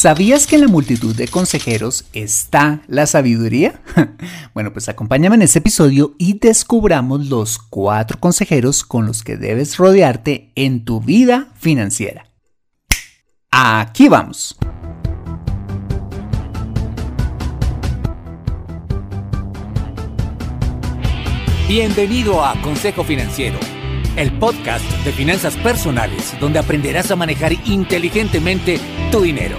¿Sabías que en la multitud de consejeros está la sabiduría? bueno, pues acompáñame en este episodio y descubramos los cuatro consejeros con los que debes rodearte en tu vida financiera. Aquí vamos. Bienvenido a Consejo Financiero, el podcast de finanzas personales donde aprenderás a manejar inteligentemente tu dinero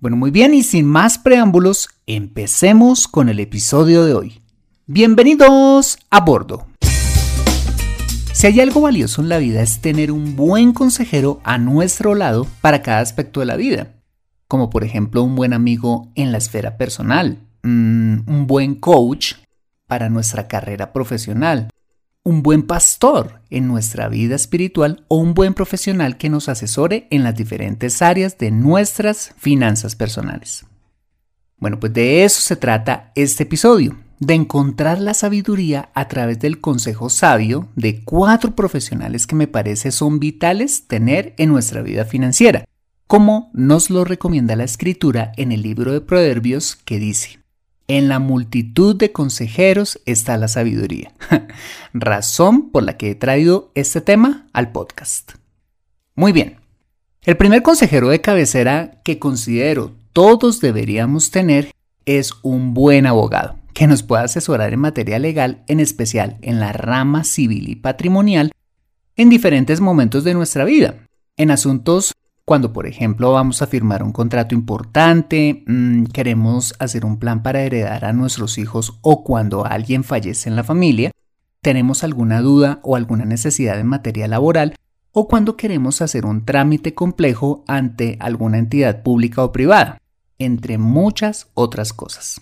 Bueno, muy bien y sin más preámbulos, empecemos con el episodio de hoy. Bienvenidos a bordo. Si hay algo valioso en la vida es tener un buen consejero a nuestro lado para cada aspecto de la vida, como por ejemplo un buen amigo en la esfera personal, mm, un buen coach para nuestra carrera profesional, un buen pastor en nuestra vida espiritual o un buen profesional que nos asesore en las diferentes áreas de nuestras finanzas personales. Bueno, pues de eso se trata este episodio, de encontrar la sabiduría a través del consejo sabio de cuatro profesionales que me parece son vitales tener en nuestra vida financiera, como nos lo recomienda la escritura en el libro de Proverbios que dice, en la multitud de consejeros está la sabiduría. Razón por la que he traído este tema al podcast. Muy bien. El primer consejero de cabecera que considero todos deberíamos tener es un buen abogado que nos pueda asesorar en materia legal, en especial en la rama civil y patrimonial, en diferentes momentos de nuestra vida, en asuntos cuando, por ejemplo, vamos a firmar un contrato importante, mm, queremos hacer un plan para heredar a nuestros hijos o cuando alguien fallece en la familia, tenemos alguna duda o alguna necesidad en materia laboral o cuando queremos hacer un trámite complejo ante alguna entidad pública o privada, entre muchas otras cosas.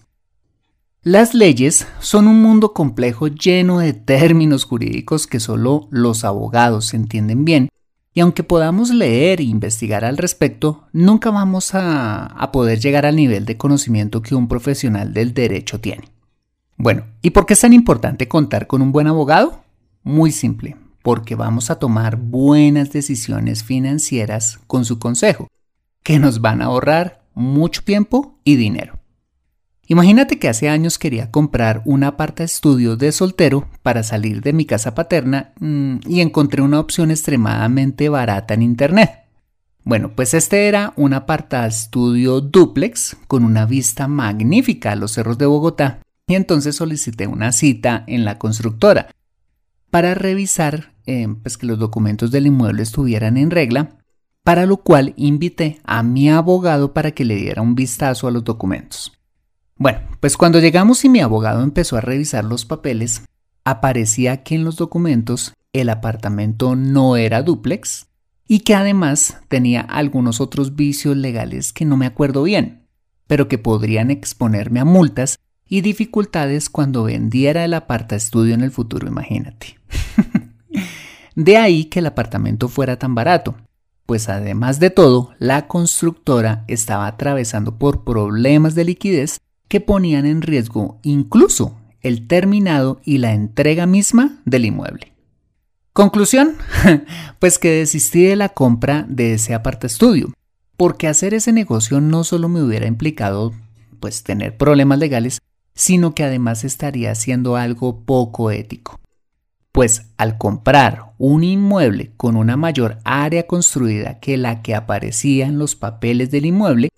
Las leyes son un mundo complejo lleno de términos jurídicos que solo los abogados entienden bien y aunque podamos leer e investigar al respecto, nunca vamos a, poder llegar al nivel de conocimiento que un profesional del derecho tiene. Bueno, ¿y por qué es tan importante contar con un buen abogado? Muy simple, porque vamos a tomar buenas decisiones financieras con su consejo, que nos van a ahorrar mucho tiempo y dinero. Imagínate que hace años quería comprar un aparta estudio de soltero para salir de mi casa paterna mm, y encontré una opción extremadamente barata en internet. Bueno, pues este era un aparta estudio duplex con una vista magnífica a los cerros de Bogotá y entonces solicité una cita en la constructora para revisar eh, pues que los documentos del inmueble estuvieran en regla, para lo cual invité a mi abogado para que le diera un vistazo a los documentos. Bueno, pues cuando llegamos y mi abogado empezó a revisar los papeles, aparecía que en los documentos el apartamento no era duplex y que además tenía algunos otros vicios legales que no me acuerdo bien, pero que podrían exponerme a multas y dificultades cuando vendiera el aparta estudio en el futuro, imagínate. de ahí que el apartamento fuera tan barato, pues además de todo, la constructora estaba atravesando por problemas de liquidez que ponían en riesgo incluso el terminado y la entrega misma del inmueble. Conclusión, pues que desistí de la compra de ese aparta estudio, porque hacer ese negocio no solo me hubiera implicado pues tener problemas legales, sino que además estaría haciendo algo poco ético. Pues al comprar un inmueble con una mayor área construida que la que aparecía en los papeles del inmueble,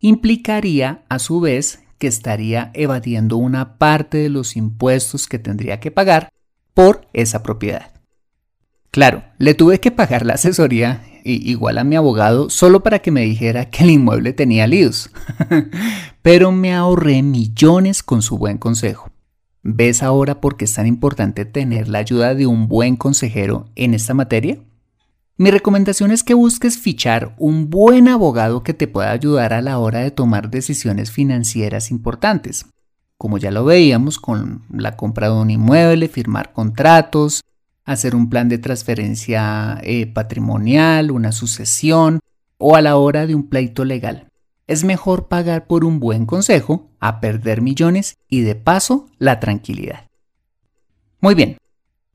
implicaría a su vez que estaría evadiendo una parte de los impuestos que tendría que pagar por esa propiedad. Claro, le tuve que pagar la asesoría igual a mi abogado solo para que me dijera que el inmueble tenía líos. Pero me ahorré millones con su buen consejo. ¿Ves ahora por qué es tan importante tener la ayuda de un buen consejero en esta materia? Mi recomendación es que busques fichar un buen abogado que te pueda ayudar a la hora de tomar decisiones financieras importantes, como ya lo veíamos con la compra de un inmueble, firmar contratos, hacer un plan de transferencia eh, patrimonial, una sucesión o a la hora de un pleito legal. Es mejor pagar por un buen consejo a perder millones y de paso la tranquilidad. Muy bien,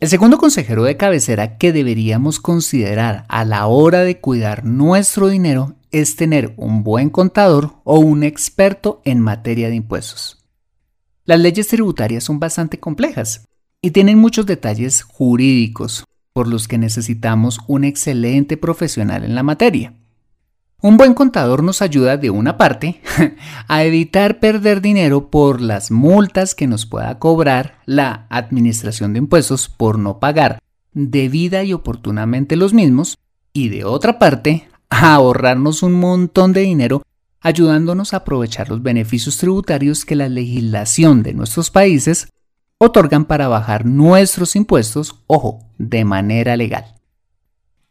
el segundo consejero de cabecera que deberíamos considerar a la hora de cuidar nuestro dinero es tener un buen contador o un experto en materia de impuestos. Las leyes tributarias son bastante complejas y tienen muchos detalles jurídicos por los que necesitamos un excelente profesional en la materia. Un buen contador nos ayuda de una parte a evitar perder dinero por las multas que nos pueda cobrar la Administración de Impuestos por no pagar debida y oportunamente los mismos y de otra parte a ahorrarnos un montón de dinero ayudándonos a aprovechar los beneficios tributarios que la legislación de nuestros países otorgan para bajar nuestros impuestos, ojo, de manera legal.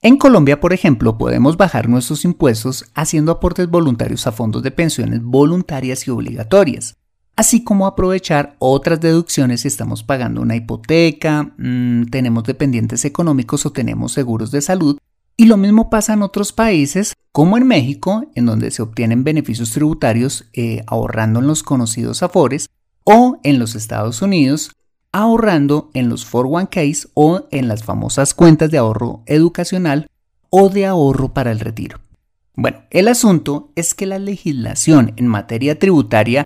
En Colombia, por ejemplo, podemos bajar nuestros impuestos haciendo aportes voluntarios a fondos de pensiones voluntarias y obligatorias, así como aprovechar otras deducciones si estamos pagando una hipoteca, mm, tenemos dependientes económicos o tenemos seguros de salud. Y lo mismo pasa en otros países, como en México, en donde se obtienen beneficios tributarios eh, ahorrando en los conocidos afores, o en los Estados Unidos, ahorrando en los 401ks o en las famosas cuentas de ahorro educacional o de ahorro para el retiro. Bueno, el asunto es que la legislación en materia tributaria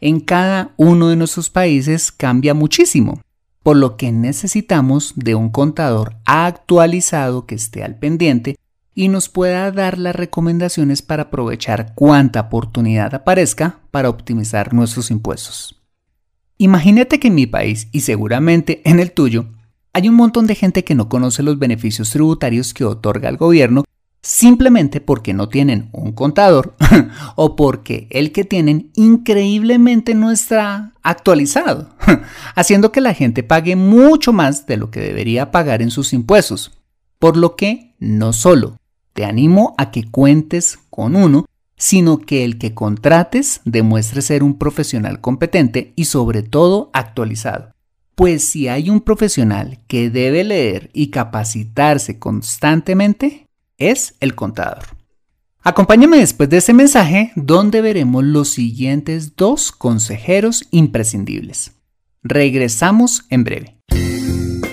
en cada uno de nuestros países cambia muchísimo, por lo que necesitamos de un contador actualizado que esté al pendiente y nos pueda dar las recomendaciones para aprovechar cuanta oportunidad aparezca para optimizar nuestros impuestos. Imagínate que en mi país, y seguramente en el tuyo, hay un montón de gente que no conoce los beneficios tributarios que otorga el gobierno simplemente porque no tienen un contador o porque el que tienen increíblemente no está actualizado, haciendo que la gente pague mucho más de lo que debería pagar en sus impuestos. Por lo que no solo te animo a que cuentes con uno, sino que el que contrates demuestre ser un profesional competente y sobre todo actualizado. Pues si hay un profesional que debe leer y capacitarse constantemente, es el contador. Acompáñame después de este mensaje donde veremos los siguientes dos consejeros imprescindibles. Regresamos en breve.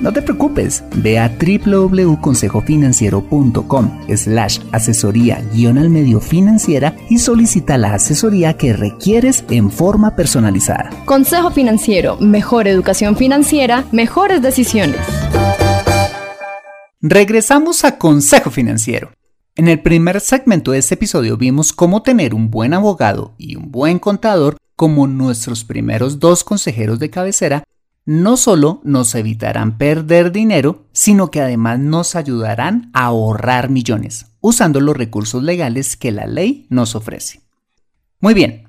no te preocupes, ve a www.consejofinanciero.com slash asesoría guion al medio financiera y solicita la asesoría que requieres en forma personalizada. Consejo Financiero, mejor educación financiera, mejores decisiones. Regresamos a Consejo Financiero. En el primer segmento de este episodio vimos cómo tener un buen abogado y un buen contador como nuestros primeros dos consejeros de cabecera, no solo nos evitarán perder dinero, sino que además nos ayudarán a ahorrar millones, usando los recursos legales que la ley nos ofrece. Muy bien,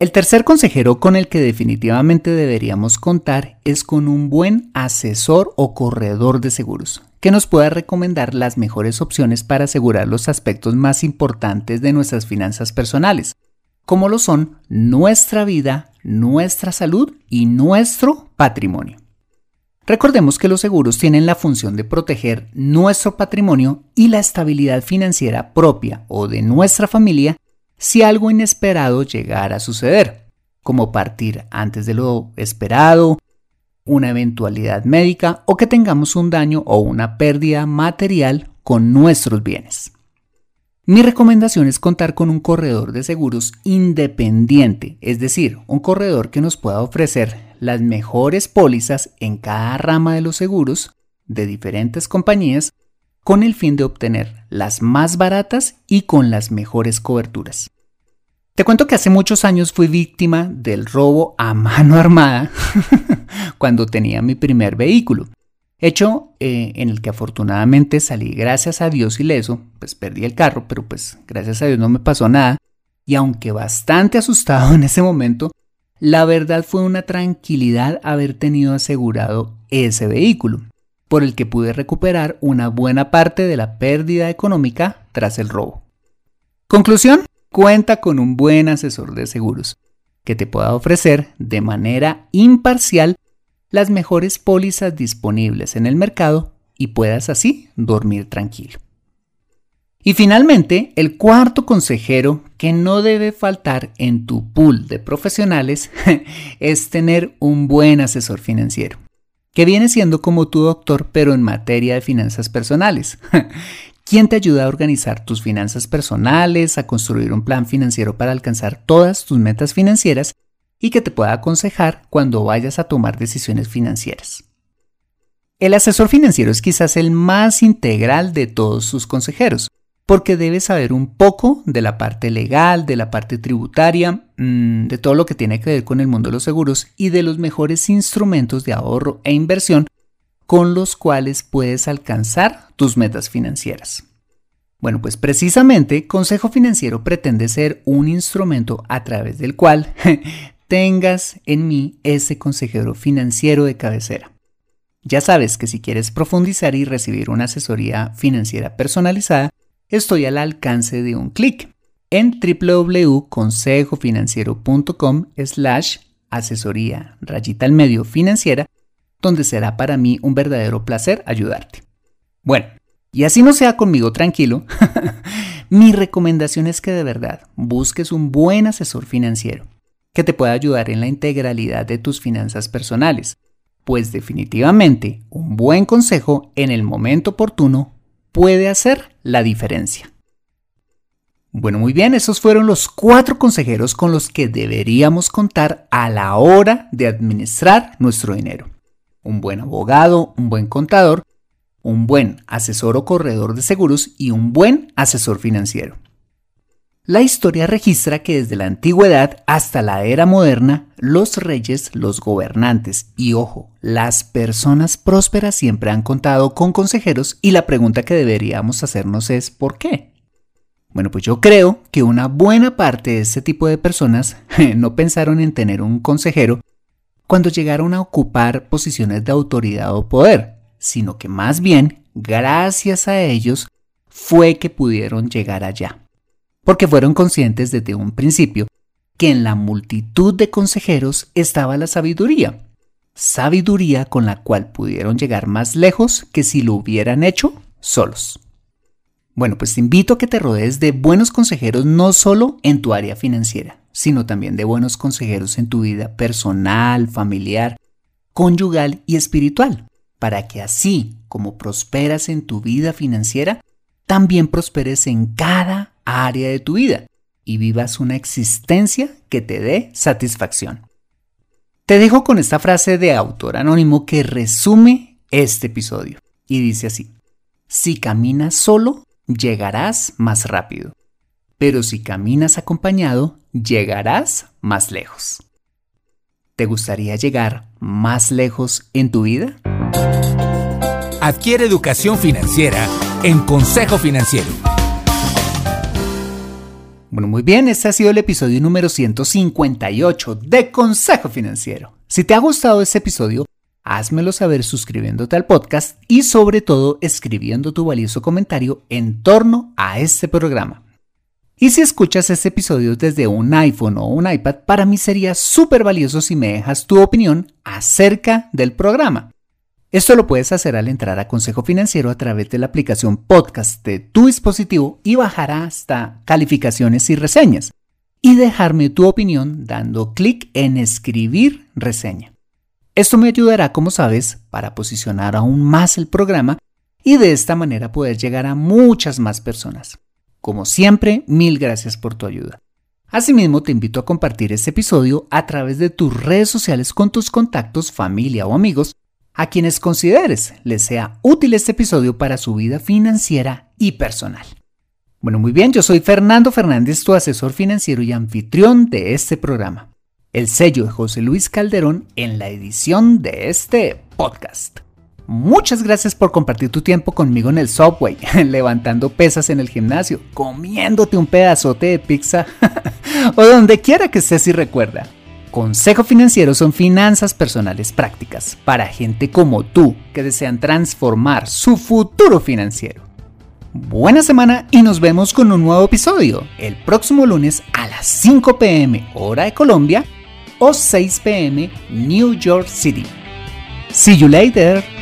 el tercer consejero con el que definitivamente deberíamos contar es con un buen asesor o corredor de seguros, que nos pueda recomendar las mejores opciones para asegurar los aspectos más importantes de nuestras finanzas personales, como lo son nuestra vida, nuestra salud y nuestro patrimonio. Recordemos que los seguros tienen la función de proteger nuestro patrimonio y la estabilidad financiera propia o de nuestra familia si algo inesperado llegara a suceder, como partir antes de lo esperado, una eventualidad médica o que tengamos un daño o una pérdida material con nuestros bienes. Mi recomendación es contar con un corredor de seguros independiente, es decir, un corredor que nos pueda ofrecer las mejores pólizas en cada rama de los seguros de diferentes compañías con el fin de obtener las más baratas y con las mejores coberturas. Te cuento que hace muchos años fui víctima del robo a mano armada cuando tenía mi primer vehículo hecho eh, en el que afortunadamente salí gracias a Dios ileso, pues perdí el carro, pero pues gracias a Dios no me pasó nada, y aunque bastante asustado en ese momento, la verdad fue una tranquilidad haber tenido asegurado ese vehículo, por el que pude recuperar una buena parte de la pérdida económica tras el robo. Conclusión, cuenta con un buen asesor de seguros, que te pueda ofrecer de manera imparcial las mejores pólizas disponibles en el mercado y puedas así dormir tranquilo. Y finalmente, el cuarto consejero que no debe faltar en tu pool de profesionales es tener un buen asesor financiero, que viene siendo como tu doctor pero en materia de finanzas personales, quien te ayuda a organizar tus finanzas personales, a construir un plan financiero para alcanzar todas tus metas financieras y que te pueda aconsejar cuando vayas a tomar decisiones financieras. El asesor financiero es quizás el más integral de todos sus consejeros, porque debe saber un poco de la parte legal, de la parte tributaria, mm, de todo lo que tiene que ver con el mundo de los seguros y de los mejores instrumentos de ahorro e inversión con los cuales puedes alcanzar tus metas financieras. Bueno, pues precisamente Consejo Financiero pretende ser un instrumento a través del cual tengas en mí ese consejero financiero de cabecera. Ya sabes que si quieres profundizar y recibir una asesoría financiera personalizada, estoy al alcance de un clic en www.consejofinanciero.com slash asesoría rayita al medio financiera, donde será para mí un verdadero placer ayudarte. Bueno, y así no sea conmigo tranquilo, mi recomendación es que de verdad busques un buen asesor financiero que te pueda ayudar en la integralidad de tus finanzas personales, pues definitivamente un buen consejo en el momento oportuno puede hacer la diferencia. Bueno, muy bien, esos fueron los cuatro consejeros con los que deberíamos contar a la hora de administrar nuestro dinero. Un buen abogado, un buen contador, un buen asesor o corredor de seguros y un buen asesor financiero. La historia registra que desde la antigüedad hasta la era moderna, los reyes, los gobernantes y, ojo, las personas prósperas siempre han contado con consejeros y la pregunta que deberíamos hacernos es ¿por qué? Bueno, pues yo creo que una buena parte de este tipo de personas no pensaron en tener un consejero cuando llegaron a ocupar posiciones de autoridad o poder, sino que más bien, gracias a ellos, fue que pudieron llegar allá porque fueron conscientes desde un principio que en la multitud de consejeros estaba la sabiduría, sabiduría con la cual pudieron llegar más lejos que si lo hubieran hecho solos. Bueno, pues te invito a que te rodees de buenos consejeros no solo en tu área financiera, sino también de buenos consejeros en tu vida personal, familiar, conyugal y espiritual, para que así como prosperas en tu vida financiera, también prosperes en cada área de tu vida y vivas una existencia que te dé satisfacción. Te dejo con esta frase de autor anónimo que resume este episodio y dice así, si caminas solo, llegarás más rápido, pero si caminas acompañado, llegarás más lejos. ¿Te gustaría llegar más lejos en tu vida? Adquiere educación financiera en Consejo Financiero. Bueno, muy bien, este ha sido el episodio número 158 de Consejo Financiero. Si te ha gustado este episodio, házmelo saber suscribiéndote al podcast y sobre todo escribiendo tu valioso comentario en torno a este programa. Y si escuchas este episodio desde un iPhone o un iPad, para mí sería súper valioso si me dejas tu opinión acerca del programa. Esto lo puedes hacer al entrar a Consejo Financiero a través de la aplicación podcast de tu dispositivo y bajar hasta calificaciones y reseñas. Y dejarme tu opinión dando clic en escribir reseña. Esto me ayudará, como sabes, para posicionar aún más el programa y de esta manera poder llegar a muchas más personas. Como siempre, mil gracias por tu ayuda. Asimismo, te invito a compartir este episodio a través de tus redes sociales con tus contactos, familia o amigos a quienes consideres les sea útil este episodio para su vida financiera y personal. Bueno, muy bien, yo soy Fernando Fernández, tu asesor financiero y anfitrión de este programa. El sello de José Luis Calderón en la edición de este podcast. Muchas gracias por compartir tu tiempo conmigo en el subway, levantando pesas en el gimnasio, comiéndote un pedazote de pizza o donde quiera que estés y recuerda. Consejo Financiero son finanzas personales prácticas para gente como tú que desean transformar su futuro financiero. Buena semana y nos vemos con un nuevo episodio el próximo lunes a las 5 pm hora de Colombia o 6 pm New York City. See you later.